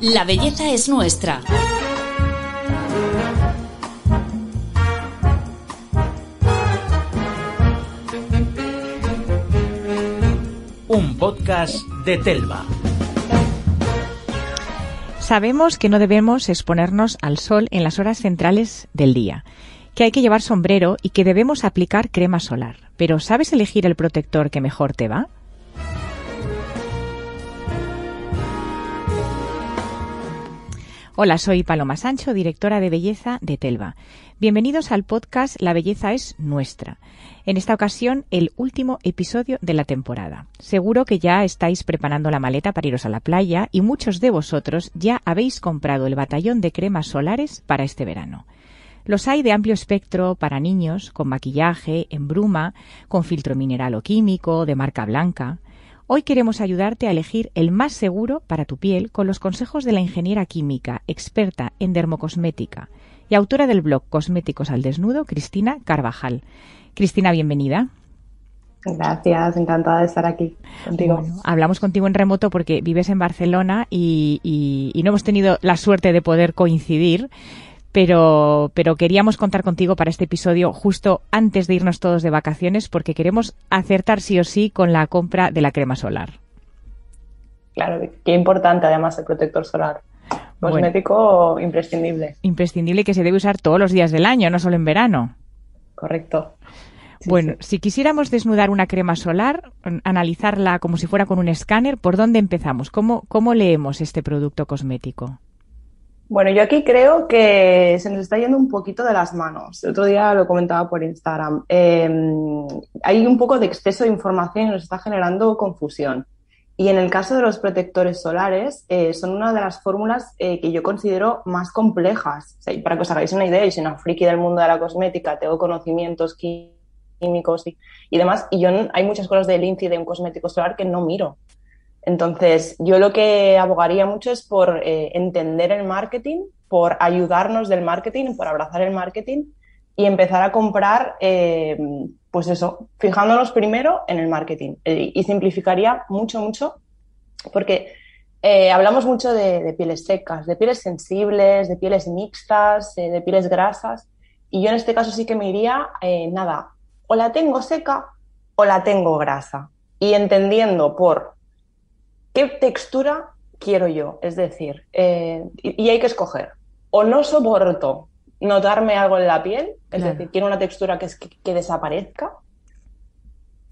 La belleza es nuestra. Un podcast de Telva. Sabemos que no debemos exponernos al sol en las horas centrales del día, que hay que llevar sombrero y que debemos aplicar crema solar. Pero ¿sabes elegir el protector que mejor te va? Hola, soy Paloma Sancho, directora de belleza de Telva. Bienvenidos al podcast La belleza es nuestra. En esta ocasión, el último episodio de la temporada. Seguro que ya estáis preparando la maleta para iros a la playa y muchos de vosotros ya habéis comprado el batallón de cremas solares para este verano. Los hay de amplio espectro para niños, con maquillaje, en bruma, con filtro mineral o químico, de marca blanca. Hoy queremos ayudarte a elegir el más seguro para tu piel con los consejos de la ingeniera química, experta en dermocosmética y autora del blog Cosméticos al Desnudo, Cristina Carvajal. Cristina, bienvenida. Gracias, encantada de estar aquí contigo. hablamos contigo en remoto porque vives en Barcelona y, y, no hemos tenido la suerte de poder coincidir, pero, pero queríamos contar contigo para este episodio justo antes de irnos todos de vacaciones porque queremos acertar sí o sí con la compra de la crema solar. Claro, qué importante además el protector solar. Cosmético imprescindible. Imprescindible que se debe usar todos los días del año, no solo en verano. Correcto. bueno, si quisiéramos desnudar una crema solar, analizarla como si fuera con un escáner, ¿por dónde empezamos? ¿Cómo, cómo leemos este producto cosmético? Bueno, yo aquí creo que se nos está yendo un poquito de las manos. El otro día lo comentaba por Instagram. Em, hay un poco de exceso de información y nos está generando confusión. Y en el caso de los protectores solares, eh, son una de las fórmulas eh, que yo considero más complejas. para que os hagáis una idea, yo soy una friki del mundo de la cosmética, tengo conocimientos químicos y, y demás, y yo hay muchas cosas del INCI de un cosmético solar que no miro. Entonces, yo lo que abogaría mucho es por eh, entender el marketing, por ayudarnos del marketing, por abrazar el marketing y empezar a comprar, eh, pues eso, fijándonos primero en el marketing. Eh, y simplificaría mucho, mucho, porque hablamos mucho de, pieles secas, de pieles sensibles, de pieles mixtas, de pieles grasas. Y yo en este caso sí que me iría, nada, o la tengo seca o la tengo grasa. Y entendiendo por ¿Qué textura quiero yo? Es decir, eh, y, hay que escoger. O no soporto notarme algo en la piel, es decir, quiero una textura que, es, que, desaparezca.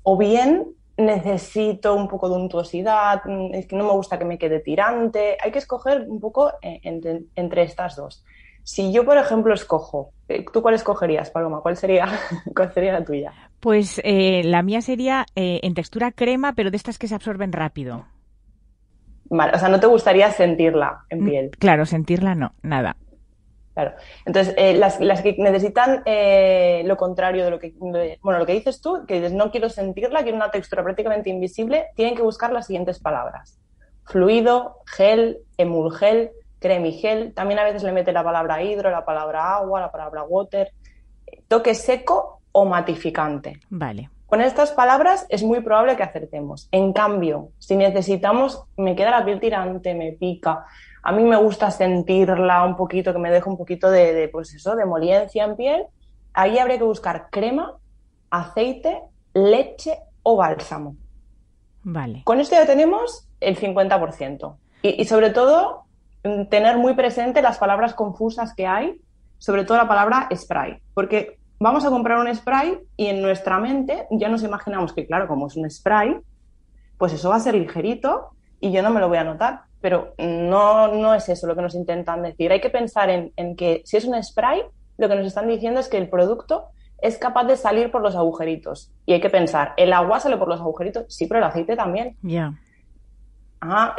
O bien necesito un poco de untuosidad, es que no me gusta que me quede tirante. Hay que escoger un poco eh, entre, estas dos. Si yo, por ejemplo, escojo, eh, ¿tú cuál escogerías, Paloma? ¿Cuál sería, cuál sería la tuya? Pues la mía sería en textura crema, pero de estas que se absorben rápido. O sea, no te gustaría sentirla en mm, piel. Claro, sentirla no, nada. Claro. Entonces, eh, las, que necesitan eh, lo contrario de lo que, bueno, lo que dices tú, que dices, no quiero sentirla, quiero una textura prácticamente invisible, tienen que buscar las siguientes palabras. Fluido, gel, emulgel, cremigel, también a veces le mete la palabra hidro, la palabra agua, la palabra water, toque seco o matificante. Vale. Con estas palabras es muy probable que acertemos. En cambio, si necesitamos, me queda la piel tirante, me pica, a mí me gusta sentirla un poquito, que me deje un poquito de, pues eso, de moliencia en piel, ahí habría que buscar crema, aceite, leche o bálsamo. Vale. Con esto ya tenemos el 50%. Y, y sobre todo, tener muy presente las palabras confusas que hay, sobre todo la palabra spray, porque vamos a comprar un spray y en nuestra mente ya nos imaginamos que, claro, como es un spray, pues eso va a ser ligerito y yo no me lo voy a notar. Pero no, no es eso lo que nos intentan decir. Hay que pensar en, que si es un spray, lo que nos están diciendo es que el producto es capaz de salir por los agujeritos. Y hay que pensar, ¿el agua sale por los agujeritos? Sí, pero el aceite también. Ya.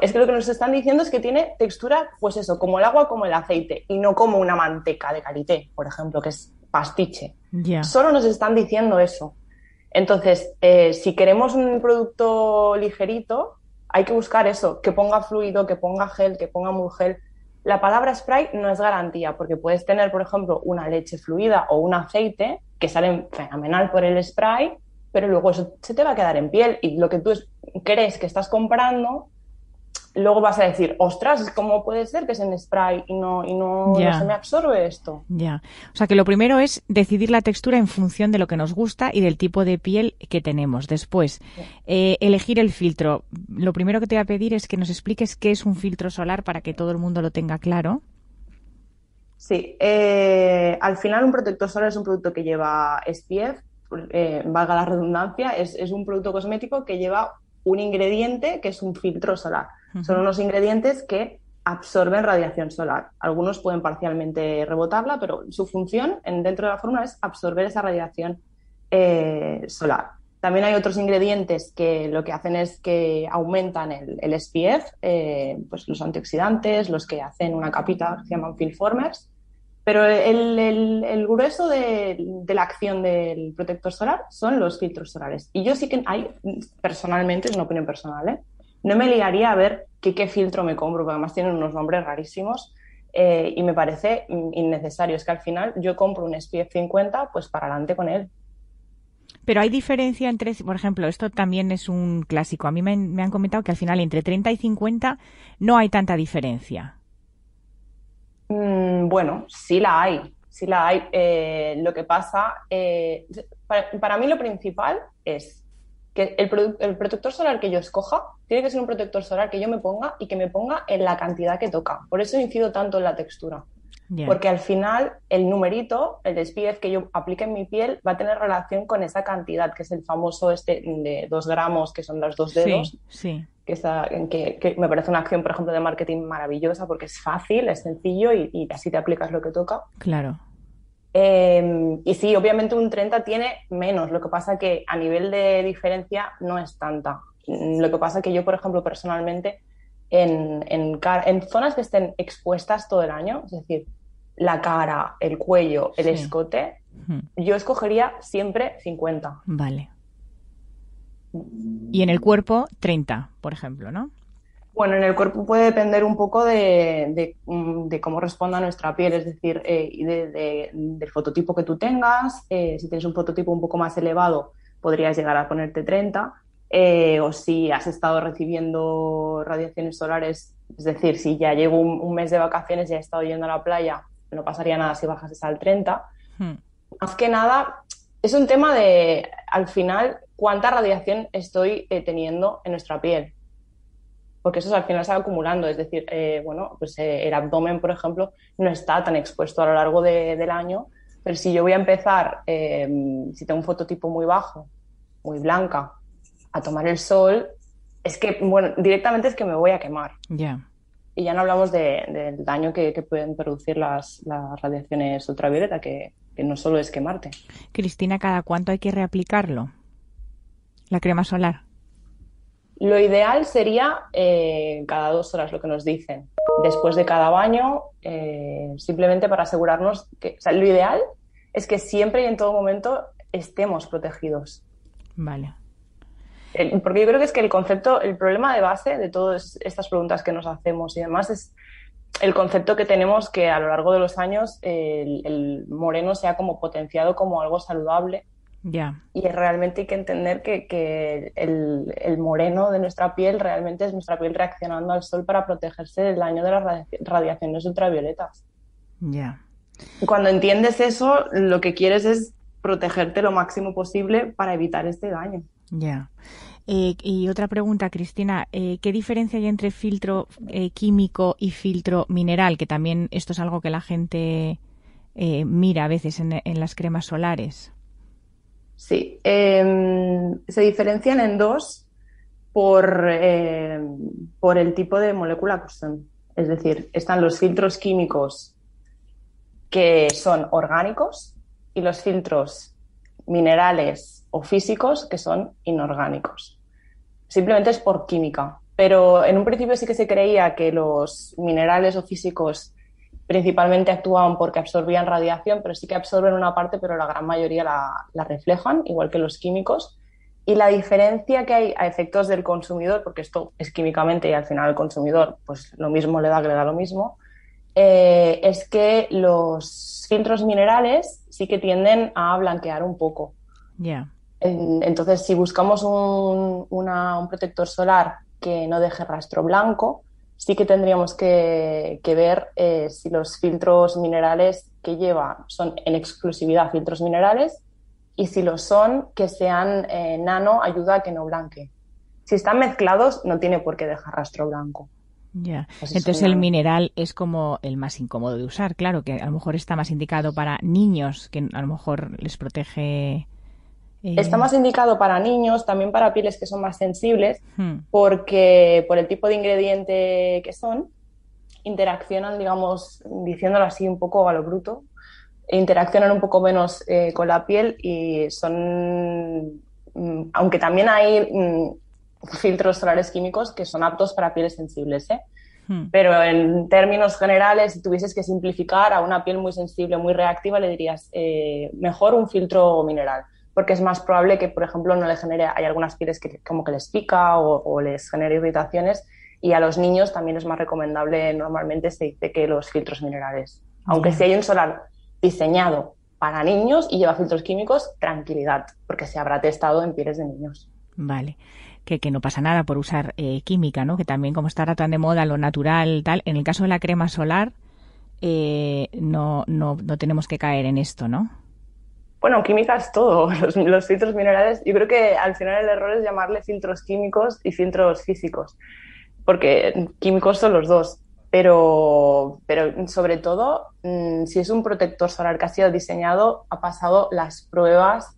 es que lo que nos están diciendo es que tiene textura, pues eso, como el agua, como el aceite, y no como una manteca de karité, por ejemplo, que es pastiche. Solo nos están diciendo eso. Entonces, eh, si queremos un producto ligerito, hay que buscar eso, que ponga fluido, que ponga gel, que ponga muy gel. La palabra spray no es garantía, porque puedes tener, por ejemplo, una leche fluida o un aceite que salen fenomenal por el spray, pero luego eso se te va a quedar en piel y lo que tú crees que estás comprando luego vas a decir, ostras, ¿cómo puede ser que es en spray y no, y no, se me absorbe esto? Ya. O sea que lo primero es decidir la textura en función de lo que nos gusta y del tipo de piel que tenemos. Después, eh, elegir el filtro. Lo primero que te voy a pedir es que nos expliques qué es un filtro solar para que todo el mundo lo tenga claro. Sí, eh, al final un protector solar es un producto que lleva SPF, eh, valga la redundancia, es, es un producto cosmético que lleva un ingrediente que es un filtro solar. Son unos ingredientes que absorben radiación solar. Algunos pueden parcialmente rebotarla, pero su función dentro de la fórmula es absorber esa radiación eh, solar. También hay otros ingredientes que lo que hacen es que aumentan el, SPF, eh, pues los antioxidantes, los que hacen una capita, se llaman filmformers, pero el, grueso de, la acción del protector solar son los filtros solares. Y yo sí que hay, personalmente, es una opinión personal, ¿eh? No me liaría a ver qué, filtro me compro, porque además tienen unos nombres rarísimos eh, y me parece innecesario. Es que al final yo compro un SPF 50, pues para adelante con él. Pero hay diferencia entre, por ejemplo, esto también es un clásico. A mí me, me han comentado que al final entre 30 y 50 no hay tanta diferencia. Mm, bueno, sí la hay, sí la hay. Eh, lo que pasa, eh, para, mí lo principal es que el, protector solar que yo escoja tiene que ser un protector solar que yo me ponga y que me ponga en la cantidad que toca. Por eso incido tanto en la textura. Porque al final el numerito, el SPF que yo aplique en mi piel va a tener relación con esa cantidad, que es el famoso este de dos gramos, que son los dos dedos. Sí, Que, que, me parece una acción, por ejemplo, de marketing maravillosa porque es fácil, es sencillo y, así te aplicas lo que toca. Claro. Em, y sí, obviamente un 30 tiene menos, lo que pasa que a nivel de diferencia no es tanta. Lo que pasa que yo, por ejemplo, personalmente, en, en, en zonas que estén expuestas todo el año, es decir, la cara, el cuello, el escote, yo escogería siempre 50. Vale. Y en el cuerpo, 30, por ejemplo, ¿no? Bueno, en el cuerpo puede depender un poco de, mm, cómo responda nuestra piel, es decir, eh, del fototipo que tú tengas. Eh, si tienes un fototipo un poco más elevado, podrías llegar a ponerte 30. Eh, o si has estado recibiendo radiaciones solares, es decir, si ya llevo un, un, mes de vacaciones y he estado yendo a la playa no pasaría nada si bajas al 30. Hmm. Más que nada, es un tema de, al final, cuánta radiación estoy teniendo en nuestra piel. Porque eso al final se va acumulando. Es decir, eh, bueno, pues eh, el abdomen, por ejemplo, no está tan expuesto a lo largo del año. Pero si yo voy a empezar, si tengo un fototipo muy bajo, muy blanca, a tomar el sol, es que, bueno, directamente es que me voy a quemar. Ya. Y ya no hablamos del daño que, pueden producir las, radiaciones ultravioleta, que, no solo es quemarte. Cristina, ¿cada cuánto hay que reaplicarlo? La crema solar. Lo ideal sería eh, cada dos horas, lo que nos dicen. Después de cada baño, eh, simplemente para asegurarnos que. O sea, lo ideal es que siempre y en todo momento estemos protegidos. Vale porque yo creo que es que el concepto, el problema de base de todas estas preguntas que nos hacemos y demás es el concepto que tenemos que a lo largo de los años el, moreno se ha como potenciado como algo saludable. Ya. Y realmente hay que entender que, el, moreno de nuestra piel realmente es nuestra piel reaccionando al sol para protegerse del daño de las radiaciones ultravioletas. Ya. Cuando entiendes eso, lo que quieres es protegerte lo máximo posible para evitar este daño. Ya. Eh, y otra pregunta, Cristina, eh, ¿qué diferencia hay entre filtro eh, químico y filtro mineral? Que también esto es algo que la gente mira a veces en, las cremas solares. Sí, em, se diferencian en dos por, por el tipo de molécula que son. Es decir, están los filtros químicos que son orgánicos y los filtros minerales o físicos que son inorgánicos. Simplemente es por química. Pero en un principio sí que se creía que los minerales o físicos principalmente actuaban porque absorbían radiación, pero sí que absorben una parte, pero la gran mayoría la, reflejan, igual que los químicos. Y la diferencia que hay a efectos del consumidor, porque esto es químicamente y al final el consumidor pues lo mismo le da que le da lo mismo, eh, es que los filtros minerales sí que tienden a blanquear un poco. Ya. Entonces, si buscamos un, protector solar que no deje rastro blanco, sí que tendríamos que, ver eh, si los filtros minerales que lleva son en exclusividad filtros minerales y si lo son, que sean eh, nano ayuda a que no blanque. Si están mezclados, no tiene por qué dejar rastro blanco. Ya. Entonces el mineral es como el más incómodo de usar, claro, que a lo mejor está más indicado para niños, que a lo mejor les protege. Eh, está más indicado para niños, también para pieles que son más sensibles, hmm. porque por el tipo de ingrediente que son, interaccionan, digamos, diciéndolo así un poco a lo bruto, interaccionan un poco menos eh, con la piel y son, mm, aunque también hay mm, filtros solares químicos que son aptos para pieles sensibles, ¿eh? Hmm. Pero en términos generales, si tuvieses que simplificar a una piel muy sensible, muy reactiva, le dirías eh, mejor un filtro mineral, porque es más probable que, por ejemplo, no le genere, hay algunas pieles que como que les pica o, les genere irritaciones, y a los niños también es más recomendable, normalmente se dice que los filtros minerales. Aunque si hay un solar diseñado para niños y lleva filtros químicos, tranquilidad, porque se habrá testado en pieles de niños. Vale que, no pasa nada por usar eh, química, ¿no? Que también como está tan de moda lo natural, tal, en el caso de la crema solar eh, no, no, no tenemos que caer en esto, ¿no? Bueno, química es todo. Los, filtros minerales, yo creo que al final el error es llamarle filtros químicos y filtros físicos, porque químicos son los dos. Pero, pero sobre todo, mm, si es un protector solar que ha sido diseñado, ha pasado las pruebas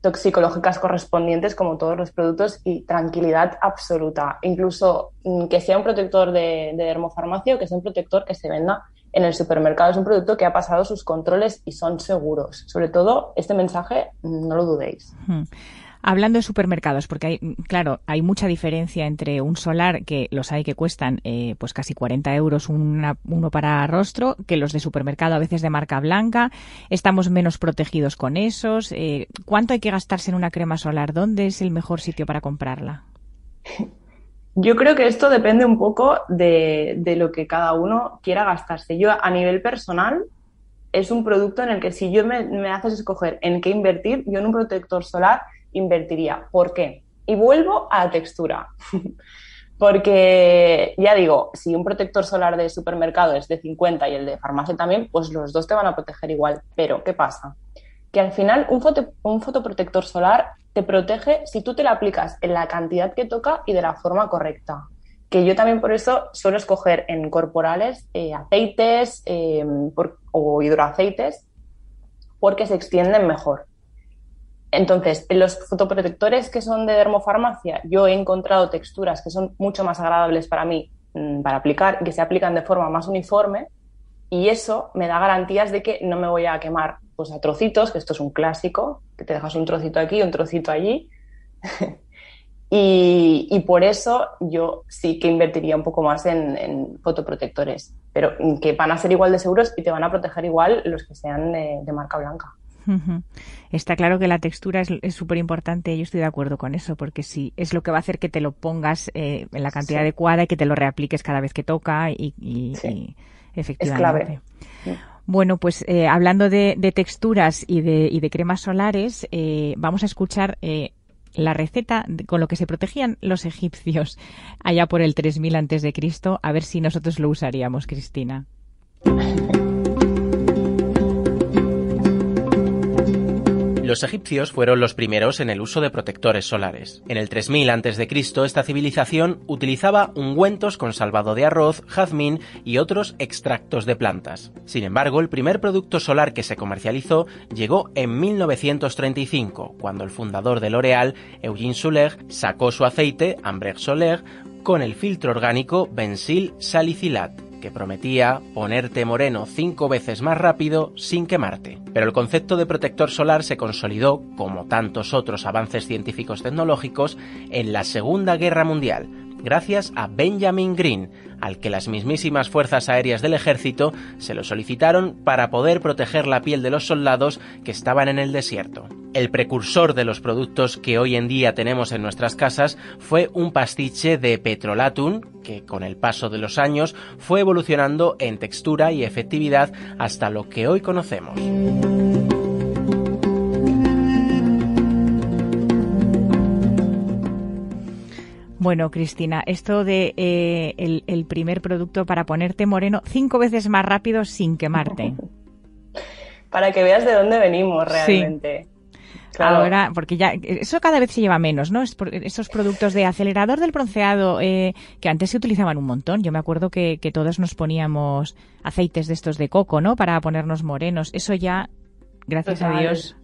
toxicológicas correspondientes como todos los productos y tranquilidad absoluta. Incluso mm, que sea un protector de, dermofarmacia o que sea un protector que se venda en el supermercado. Es un producto que ha pasado sus controles y son seguros. Sobre todo, este mensaje no lo dudéis. Hablando de supermercados, porque hay, claro, hay mucha diferencia entre un solar, que los hay que cuestan eh, pues casi 40 euros uno para rostro, que los de supermercado a veces de marca blanca. Estamos menos protegidos con esos. Eh, ¿Cuánto hay que gastarse en una crema solar? ¿Dónde es el mejor sitio para comprarla? Yo creo que esto depende un poco de, lo que cada uno quiera gastarse. Yo, a nivel personal, es un producto en el que si yo me, me haces escoger en qué invertir, yo en un protector solar invertiría. ¿Por qué? Y vuelvo a la textura. Porque ya digo, si un protector solar de supermercado es de 50 y el de farmacia también, pues los dos te van a proteger igual. Pero, ¿qué pasa? Que al final un, un fotoprotector solar te protege si tú te lo aplicas en la cantidad que toca y de la forma correcta. Que yo también por eso suelo escoger en corporales eh, aceites eh, o hidroaceites porque se extienden mejor. Entonces, en los fotoprotectores que son de dermofarmacia, yo he encontrado texturas que son mucho más agradables para mí mm, para aplicar, que se aplican de forma más uniforme y eso me da garantías de que no me voy a quemar pues, a trocitos, que esto es un clásico, que te dejas un trocito aquí, un trocito allí. y, por eso yo sí que invertiría un poco más en, fotoprotectores, pero que van a ser igual de seguros y te van a proteger igual los que sean de marca blanca. Está claro que la textura es súper importante, yo estoy de acuerdo con eso, porque sí, es lo que va a hacer que te lo pongas eh, en la cantidad adecuada y que te lo reapliques cada vez que toca y, efectivamente. Bueno, pues eh, hablando de, texturas y de, y de, cremas solares, eh, vamos a escuchar la receta con lo que se protegían los egipcios allá por el 3000 antes de Cristo, a ver si nosotros lo usaríamos, Cristina. Los egipcios fueron los primeros en el uso de protectores solares. En el 3000 a.C., esta civilización utilizaba ungüentos con salvado de arroz, jazmín y otros extractos de plantas. Sin embargo, el primer producto solar que se comercializó llegó en 1935, cuando el fundador de L'Oréal, Eugene Suler, sacó su aceite, Ambre Soler, con el filtro orgánico Bensil Salicilat que prometía ponerte moreno cinco veces más rápido sin quemarte. Pero el concepto de protector solar se consolidó, como tantos otros avances científicos tecnológicos, en la Segunda Guerra Mundial, gracias a Benjamin Green, al que las mismísimas fuerzas aéreas del ejército se lo solicitaron para poder proteger la piel de los soldados que estaban en el desierto. El precursor de los productos que hoy en día tenemos en nuestras casas fue un pastiche de petrolatum que con el paso de los años fue evolucionando en textura y efectividad hasta lo que hoy conocemos. Bueno, Cristina, esto de eh, el, primer producto para ponerte moreno cinco veces más rápido sin quemarte. para que veas de dónde venimos realmente. Ahora, porque ya eso cada vez se lleva menos, ¿no? esos productos de acelerador del bronceado eh, que antes se utilizaban un montón. Yo me acuerdo que, que todos nos poníamos aceites de estos de coco, ¿no? Para ponernos morenos. Eso ya, gracias a Dios.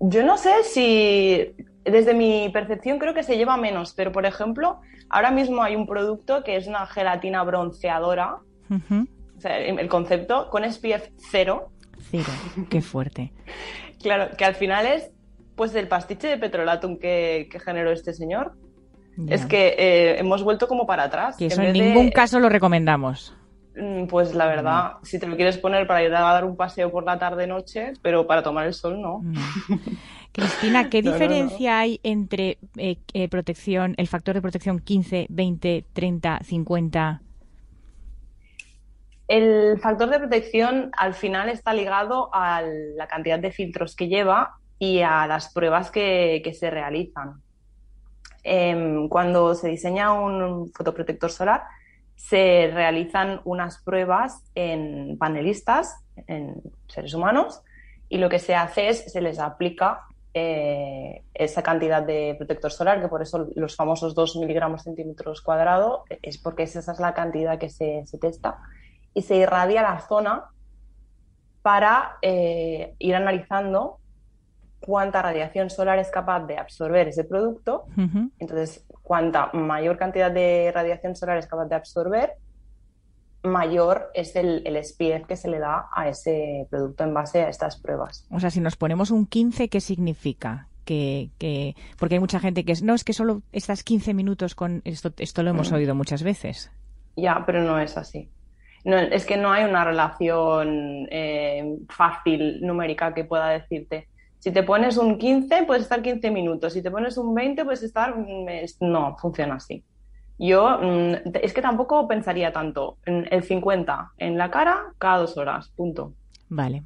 Yo no sé si desde mi percepción creo que se lleva menos, pero por ejemplo, ahora mismo hay un producto que es una gelatina bronceadora, o sea, el concepto, con SPF cero. Cero, qué fuerte. claro, que al final es pues el pastiche de petrolatum que, generó este señor. Es que eh, hemos vuelto como para atrás. Y eso en, ningún caso lo recomendamos. Mm, pues la verdad, si te lo quieres poner para ir a dar un paseo por la tarde-noche, pero para tomar el sol no. Cristina, ¿qué diferencia hay entre eh, eh, protección, el factor de protección 15, 20, 30, 50? El factor de protección al final está ligado a la cantidad de filtros que lleva y a las pruebas que, se realizan. Em, cuando se diseña un fotoprotector solar, se realizan unas pruebas en panelistas, en seres humanos, y lo que se hace es se les aplica eh, esa cantidad de protector solar, que por eso los famosos 2 miligramos centímetros cuadrados, es porque esa es la cantidad que se, testa, y se irradia la zona para eh, ir analizando cuánta radiación solar es capaz de absorber ese producto. Entonces, cuanta mayor cantidad de radiación solar es capaz de absorber, mayor es el, el SPF que se le da a ese producto en base a estas pruebas. O sea, si nos ponemos un 15, ¿qué significa? Que, que, porque hay mucha gente que es, no, es que solo estás 15 minutos con esto, esto lo hemos mm. oído muchas veces. Ya, pero no es así. No, es que no hay una relación eh, fácil numérica que pueda decirte si te pones un 15, puedes estar 15 minutos. Si te pones un 20, puedes estar... No, funciona así. Yo mm, es que tampoco pensaría tanto. En el 50 en la cara cada dos horas, punto. Vale.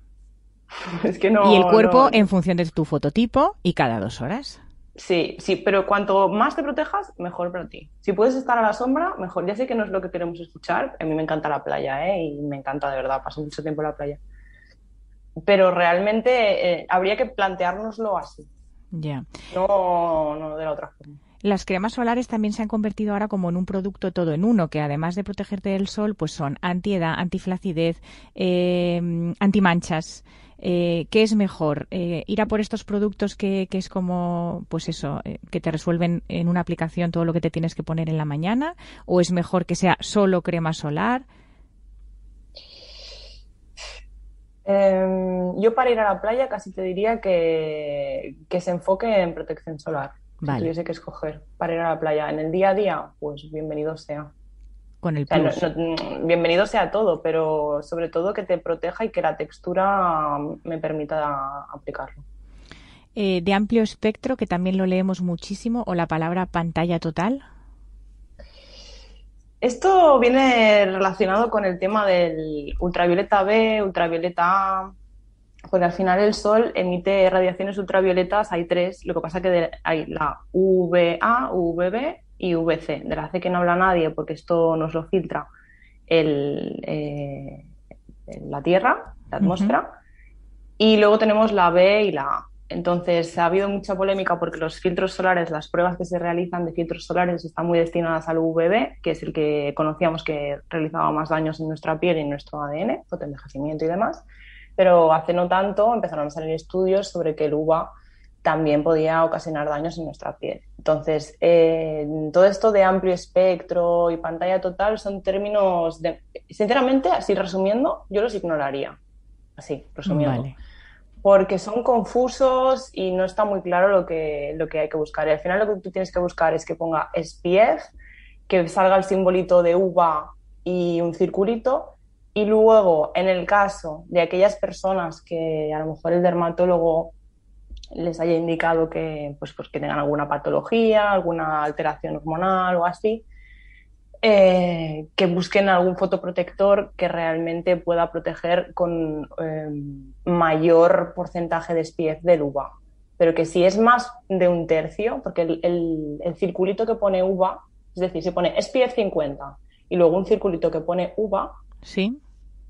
es que no. Y el cuerpo en función de tu fototipo y cada dos horas. Sí, sí, pero cuanto más te protejas, mejor para ti. Si puedes estar a la sombra, mejor. Ya sé que no es lo que queremos escuchar. A mí me encanta la playa, ¿eh? Y me encanta de verdad. Paso mucho tiempo en la playa pero realmente eh, habría que planteárnoslo así. Ya. No, no de la otra forma. Las cremas solares también se han convertido ahora como en un producto todo en uno, que además de protegerte del sol, pues son antiedad, antiflacidez, eh, antimanchas. Eh, ¿Qué es mejor? Eh, ¿Ir a por estos productos que, que es como, pues eso, eh, que te resuelven en una aplicación todo lo que te tienes que poner en la mañana? ¿O es mejor que sea solo crema solar? Yo para ir a la playa casi te diría que, se enfoque en protección solar. Si tuviese que escoger para ir a la playa. En el día a día, pues bienvenido sea. Con el bienvenido sea todo, pero sobre todo que te proteja y que la textura me permita aplicarlo. Eh, de amplio espectro, que también lo leemos muchísimo, o la palabra pantalla total. Esto viene relacionado con el tema del ultravioleta B, ultravioleta A, porque al final el Sol emite radiaciones ultravioletas, hay tres, lo que pasa que hay la UVA, UVB y VC. De la C que no habla nadie porque esto nos lo filtra el, eh, la Tierra, la atmósfera, y luego tenemos la B y la A. Entonces, ha habido mucha polémica porque los filtros solares, las pruebas que se realizan de filtros solares están muy destinadas al UVB, que es el que conocíamos que realizaba más daños en nuestra piel y en nuestro ADN, fotoenvejecimiento y demás. Pero hace no tanto empezaron a salir estudios sobre que el UVA también podía ocasionar daños en nuestra piel. Entonces, eh, todo esto de amplio espectro y pantalla total son términos de... Sinceramente, así resumiendo, yo los ignoraría. Así, resumiendo porque son confusos y no está muy claro lo que, lo que hay que buscar. Y al final lo que tú tienes que buscar es que ponga SPF, que salga el simbolito de uva y un circulito, y luego, en el caso de aquellas personas que a lo mejor el dermatólogo les haya indicado que, pues, pues que tengan alguna patología, alguna alteración hormonal o así, eh, que busquen algún fotoprotector que realmente pueda proteger con eh, mayor porcentaje de SPF del UVA. Pero que si es más de un tercio, porque el, circulito que pone UVA Es decir, si pone SPF 50 y luego un circulito que pone uva, Sí.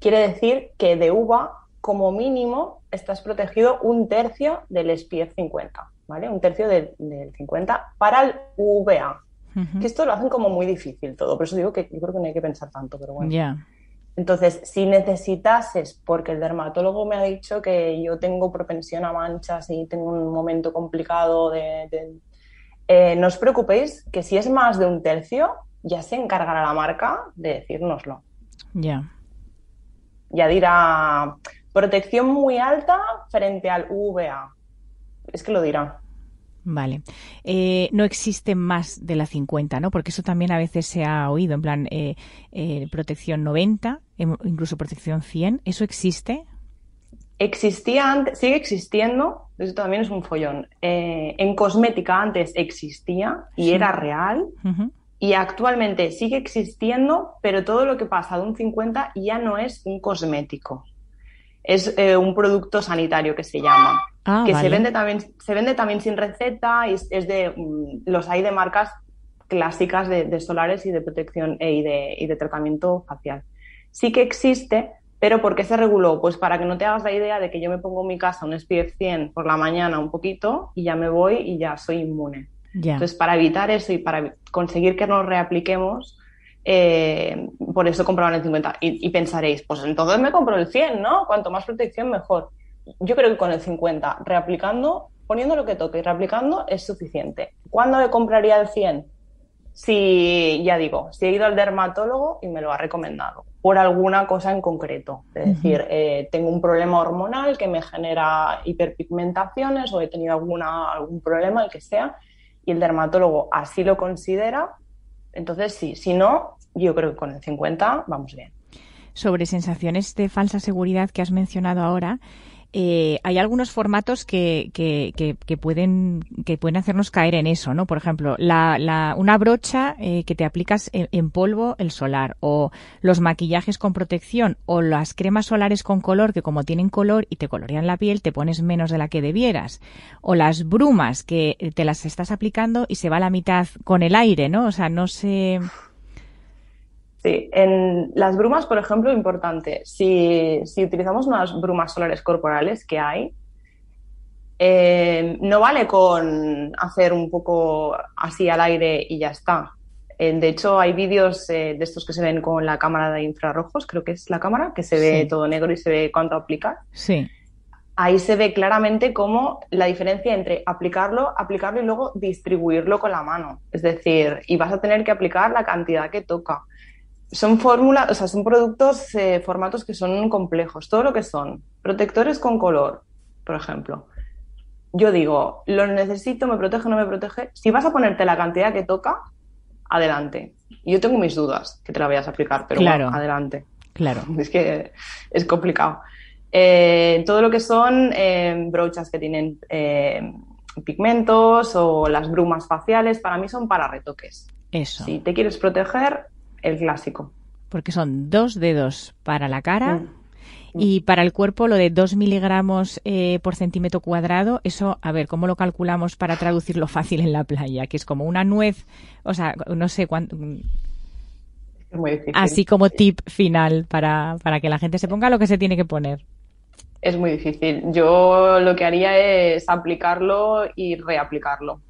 Quiere decir que de uva, como mínimo, estás protegido un tercio del SPF 50, ¿vale? Un tercio del, del 50 para el UVA. Que esto lo hacen como muy difícil todo, por eso digo que yo creo que no hay que pensar tanto, pero bueno. Ya. Entonces, si necesitases, porque el dermatólogo me ha dicho que yo tengo propensión a manchas y tengo un momento complicado de... de- eh, no os preocupéis, que si es más de un tercio, ya se encargará la marca de decírnoslo. Ya. Ya dirá, protección muy alta frente al UVA. Es que lo dirá. Vale. Eh, no existe más de la 50, ¿no? Porque eso también a veces se ha oído, en plan, eh, eh, protección 90, em- incluso protección 100. ¿Eso existe? Existía antes, sigue existiendo, eso también es un follón. En cosmética antes existía y Sí. era real. Y actualmente sigue existiendo, pero todo lo que pasa de un 50 ya no es un cosmético. Es eh, un producto sanitario que se llama. Ah, que se vende también, se vende también sin receta y es, de mm, los hay de marcas clásicas de, de solares y de protección eh, y, de, y de tratamiento facial. Sí que existe, pero ¿por qué se reguló? Pues para que no te hagas la idea de que yo me pongo en mi casa un SPF 100 por la mañana un poquito y ya me voy y ya soy inmune. Entonces, para evitar eso y para conseguir que nos reapliquemos, eh, por eso compraban el 50. Y, y pensaréis, pues entonces me compro el 100, ¿no? Cuanto más protección, mejor. Yo creo que con el 50, reaplicando, poniendo lo que toque y reaplicando, es suficiente. ¿Cuándo me compraría el 100? Si, ya digo, si he ido al dermatólogo y me lo ha recomendado por alguna cosa en concreto. Es decir, eh, tengo un problema hormonal que me genera hiperpigmentaciones o he tenido alguna, algún problema, el que sea, y el dermatólogo así lo considera, entonces sí. Si no, yo creo que con el 50 vamos bien. Sobre sensaciones de falsa seguridad que has mencionado ahora, eh, hay algunos formatos que, que, que, que pueden, que pueden hacernos caer en eso, ¿no? Por ejemplo, la, la, una brocha eh, que te aplicas en, polvo el solar, o los maquillajes con protección, o las cremas solares con color que como tienen color y te colorean la piel, te pones menos de la que debieras, o las brumas que te las estás aplicando y se va a la mitad con el aire, ¿no? O sea, no sé. Sí, en las brumas, por ejemplo, importante, si, si utilizamos unas brumas solares corporales que hay, eh, no vale con hacer un poco así al aire y ya está. Eh, de hecho, hay vídeos eh, de estos que se ven con la cámara de infrarrojos, creo que es la cámara, que se ve Sí. todo negro y se ve cuánto aplicar. Sí. Ahí se ve claramente cómo la diferencia entre aplicarlo, aplicarlo y luego distribuirlo con la mano. Es decir, y vas a tener que aplicar la cantidad que toca. Son fórmulas, o sea, son productos, eh, formatos que son complejos. Todo lo que son protectores con color, por ejemplo. Yo digo, lo necesito, me protege, no me protege. Si vas a ponerte la cantidad que toca, adelante. Yo tengo mis dudas que te la vayas a aplicar, pero Claro. bueno, adelante. Claro. Es que es complicado. Eh, todo lo que son eh, brochas que tienen pigmentos o las brumas faciales, para mí son para retoques. Eso. Si te quieres proteger, el clásico. Porque son dos dedos para la cara Mm. y para el cuerpo lo de dos miligramos eh, por centímetro cuadrado. Eso, a ver, ¿cómo lo calculamos para traducirlo fácil en la playa? Que es como una nuez, o sea, no sé cuánto. Es muy difícil. Así como tip final para, para que la gente se ponga lo que se tiene que poner. Es muy difícil. Yo lo que haría es aplicarlo y reaplicarlo.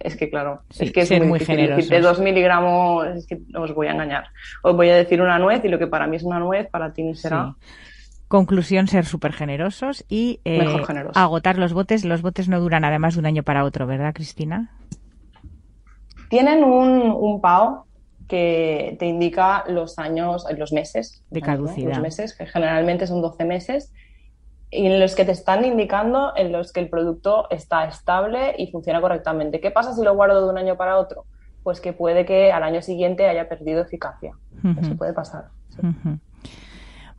Es que, claro, Sí, es que es muy, generosos. Decirte dos miligramos, es que no os voy a engañar. Os voy a decir una nuez y lo que para mí es una nuez, para ti no será. Sí. Conclusión, ser súper generosos y eh, Mejor generosos. agotar los botes. Los botes no duran además de un año para otro, ¿verdad, Cristina? Tienen un, un PAO que te indica los años, los meses. De ¿no? caducidad. Los meses, que generalmente son 12 meses, y en los que te están indicando en los que el producto está estable y funciona correctamente. ¿Qué pasa si lo guardo de un año para otro? Pues que puede que al año siguiente haya perdido eficacia. Eso puede pasar. sí.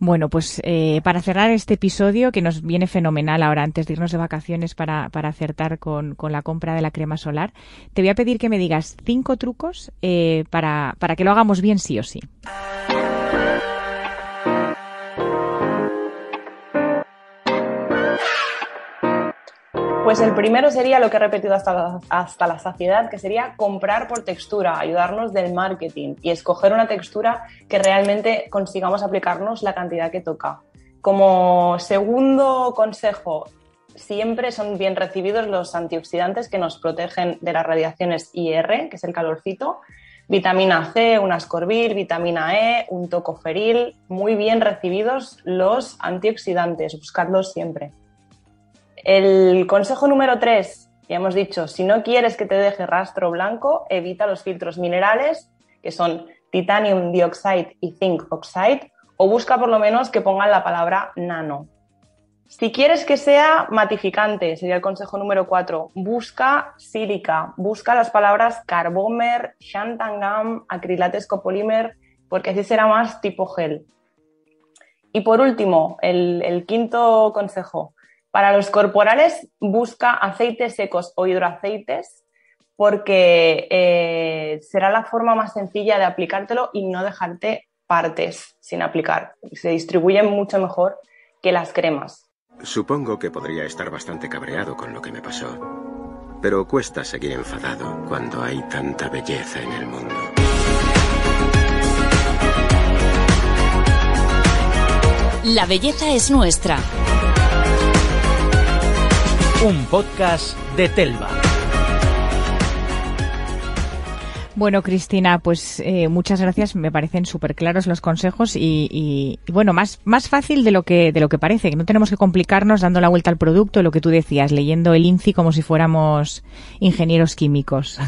Bueno, pues eh, para cerrar este episodio, que nos viene fenomenal ahora antes de irnos de vacaciones para, para acertar con, con la compra de la crema solar, te voy a pedir que me digas cinco trucos eh, para, para que lo hagamos bien sí o sí. Pues el primero sería lo que he repetido hasta la, hasta la saciedad, que sería comprar por textura, ayudarnos del marketing y escoger una textura que realmente consigamos aplicarnos la cantidad que toca. Como segundo consejo, siempre son bien recibidos los antioxidantes que nos protegen de las radiaciones IR, que es el calorcito, vitamina C, un ascorbil, vitamina E, un tocoferil, muy bien recibidos los antioxidantes, buscadlos siempre. El consejo número tres, ya hemos dicho, si no quieres que te deje rastro blanco, evita los filtros minerales, que son titanium dioxide y zinc oxide, o busca por lo menos que pongan la palabra nano. Si quieres que sea matificante, sería el consejo número cuatro, busca sílica, busca las palabras carbomer, xantangam, acrilates copolímer, porque así será más tipo gel. Y por último, el quinto consejo, para los corporales, busca aceites secos o hidroaceites porque eh, será la forma más sencilla de aplicártelo y no dejarte partes sin aplicar. Se distribuyen mucho mejor que las cremas. Supongo que podría estar bastante cabreado con lo que me pasó, pero cuesta seguir enfadado cuando hay tanta belleza en el mundo. La belleza es nuestra un podcast de Telva. Bueno, Cristina, pues eh, muchas gracias. Me parecen súper claros los consejos y, bueno, más, más fácil de lo que de lo que parece. Que no tenemos que complicarnos dando la vuelta al producto, lo que tú decías, leyendo el INCI como si fuéramos ingenieros químicos.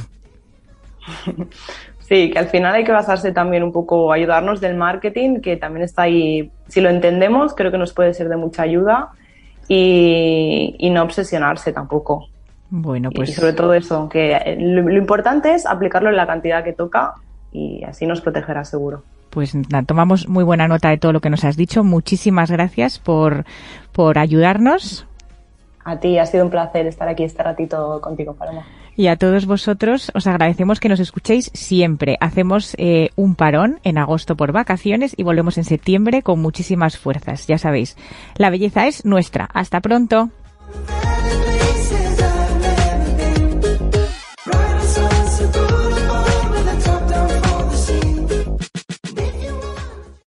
Sí, que al final hay que basarse también un poco, ayudarnos del marketing, que también está ahí. Si lo entendemos, creo que nos puede ser de mucha ayuda y, no obsesionarse tampoco. Bueno, pues. Y sobre todo eso, que lo, importante es aplicarlo en la cantidad que toca y así nos protegerá seguro. Pues tomamos muy buena nota de todo lo que nos has dicho. Muchísimas gracias por, por ayudarnos. A ti, ha sido un placer estar aquí este ratito contigo, Paloma. Y a todos vosotros os agradecemos que nos escuchéis siempre. Hacemos eh, un parón en agosto por vacaciones y volvemos en septiembre con muchísimas fuerzas. Ya sabéis, la belleza es nuestra. Hasta pronto.